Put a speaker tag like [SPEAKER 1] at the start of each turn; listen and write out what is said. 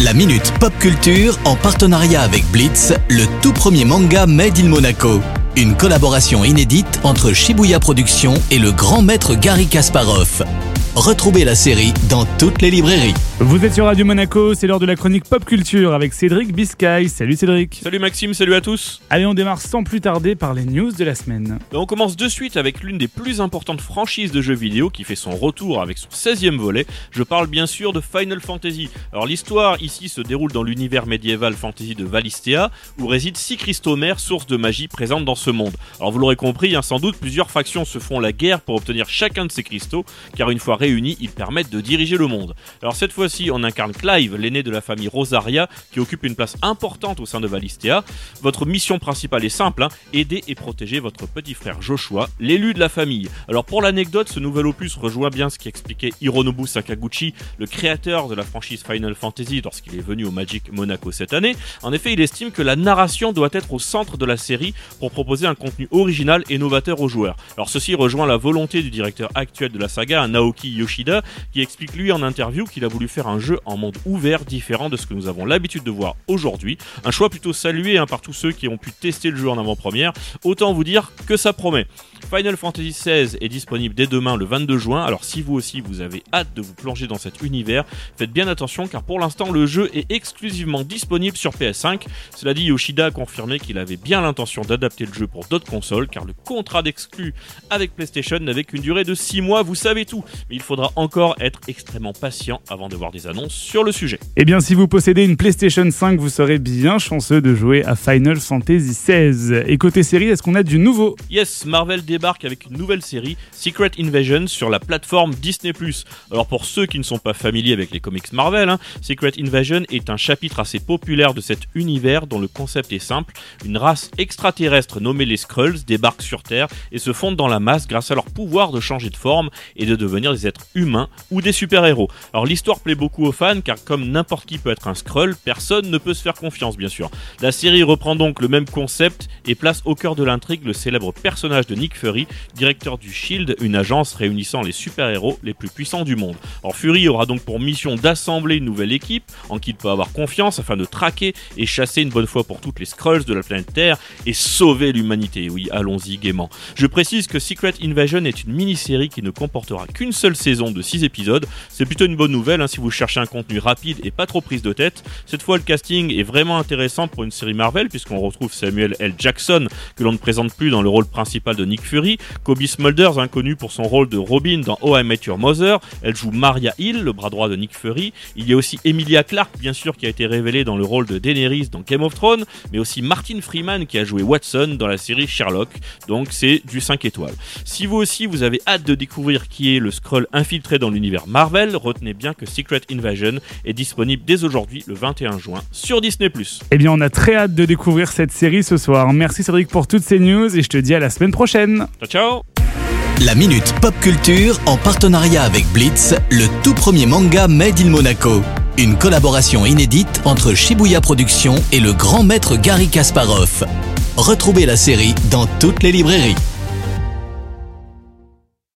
[SPEAKER 1] La Minute Pop Culture en partenariat avec Blitz, le tout premier manga Made in Monaco. Une collaboration inédite entre Shibuya Productions et le grand maître Gary Kasparov. Retrouvez la série dans toutes les librairies.
[SPEAKER 2] Vous êtes sur Radio Monaco, c'est l'heure de la chronique pop culture avec Cédric Biscay. Salut Cédric.
[SPEAKER 3] Salut Maxime, salut à tous.
[SPEAKER 2] Allez, on démarre sans plus tarder par les news de la semaine.
[SPEAKER 3] On commence de suite avec l'une des plus importantes franchises de jeux vidéo qui fait son retour avec son 16e volet. Je parle bien sûr de Final Fantasy. Alors l'histoire ici se déroule dans l'univers médiéval fantasy de Valistea où réside six cristaux mères, source de magie présente dans ce monde. Alors vous l'aurez compris, hein, sans doute plusieurs factions se font la guerre pour obtenir chacun de ces cristaux car une fois réunis, ils permettent de diriger le monde. Alors cette fois-ci, on incarne Clive, l'aîné de la famille Rosaria, qui occupe une place importante au sein de Valistea. Votre mission principale est simple, hein, aider et protéger votre petit frère Joshua, l'élu de la famille. Alors pour l'anecdote, ce nouvel opus rejoint bien ce qu'expliquait Hironobu Sakaguchi, le créateur de la franchise Final Fantasy lorsqu'il est venu au Magic Monaco cette année. En effet, il estime que la narration doit être au centre de la série pour proposer un contenu original et novateur aux joueurs. Alors ceci rejoint la volonté du directeur actuel de la saga, Naoki Yoshida, qui explique lui en interview qu'il a voulu faire un jeu en monde ouvert différent de ce que nous avons l'habitude de voir aujourd'hui. Un choix plutôt salué hein, par tous ceux qui ont pu tester le jeu en avant-première. Autant vous dire que ça promet. Final Fantasy XVI est disponible dès demain le 22 juin, alors si vous aussi vous avez hâte de vous plonger dans cet univers, faites bien attention car pour l'instant le jeu est exclusivement disponible sur PS5. Cela dit, Yoshida a confirmé qu'il avait bien l'intention d'adapter le jeu pour d'autres consoles car le contrat d'exclus avec PlayStation n'avait qu'une durée de 6 mois, vous savez tout, mais il faudra encore être extrêmement patient avant de voir des annonces sur le sujet.
[SPEAKER 2] Eh bien, si vous possédez une PlayStation 5, vous serez bien chanceux de jouer à Final Fantasy XVI. Et côté série, est-ce qu'on a du nouveau?
[SPEAKER 3] Yes, Marvel débarque avec une nouvelle série, Secret Invasion, sur la plateforme Disney+. Alors pour ceux qui ne sont pas familiers avec les comics Marvel, hein, Secret Invasion est un chapitre assez populaire de cet univers dont le concept est simple. Une race extraterrestre nommée les Skrulls débarque sur Terre et se fondent dans la masse grâce à leur pouvoir de changer de forme et de devenir des humains ou des super-héros. Alors l'histoire plaît beaucoup aux fans car comme n'importe qui peut être un Skrull, personne ne peut se faire confiance bien sûr. La série reprend donc le même concept et place au cœur de l'intrigue le célèbre personnage de Nick Fury, directeur du Shield, une agence réunissant les super-héros les plus puissants du monde. Alors Fury aura donc pour mission d'assembler une nouvelle équipe en qui il peut avoir confiance afin de traquer et chasser une bonne fois pour toutes les Skrulls de la planète Terre et sauver l'humanité. Oui, allons-y gaiement. Je précise que Secret Invasion est une mini-série qui ne comportera qu'une seule saison de 6 épisodes. C'est plutôt une bonne nouvelle hein, si vous cherchez un contenu rapide et pas trop prise de tête. Cette fois, le casting est vraiment intéressant pour une série Marvel puisqu'on retrouve Samuel L. Jackson que l'on ne présente plus dans le rôle principal de Nick Fury, Kobe Smulders inconnu pour son rôle de Robin dans Oh I Met Your Mother, elle joue Maria Hill, le bras droit de Nick Fury. Il y a aussi Emilia Clarke bien sûr qui a été révélée dans le rôle de Daenerys dans Game of Thrones, mais aussi Martin Freeman qui a joué Watson dans la série Sherlock. Donc c'est du 5 étoiles. Si vous aussi vous avez hâte de découvrir qui est le scroll infiltré dans l'univers Marvel, retenez bien que Secret Invasion est disponible dès aujourd'hui le 21 juin sur Disney+.
[SPEAKER 2] Eh bien, on a très hâte de découvrir cette série ce soir. Merci Cédric pour toutes ces news et je te dis à la semaine prochaine.
[SPEAKER 3] Ciao ciao
[SPEAKER 1] La Minute Pop Culture en partenariat avec Blitz, le tout premier manga Made in Monaco. Une collaboration inédite entre Shibuya Productions et le grand maître Gary Kasparov. Retrouvez la série dans toutes les librairies.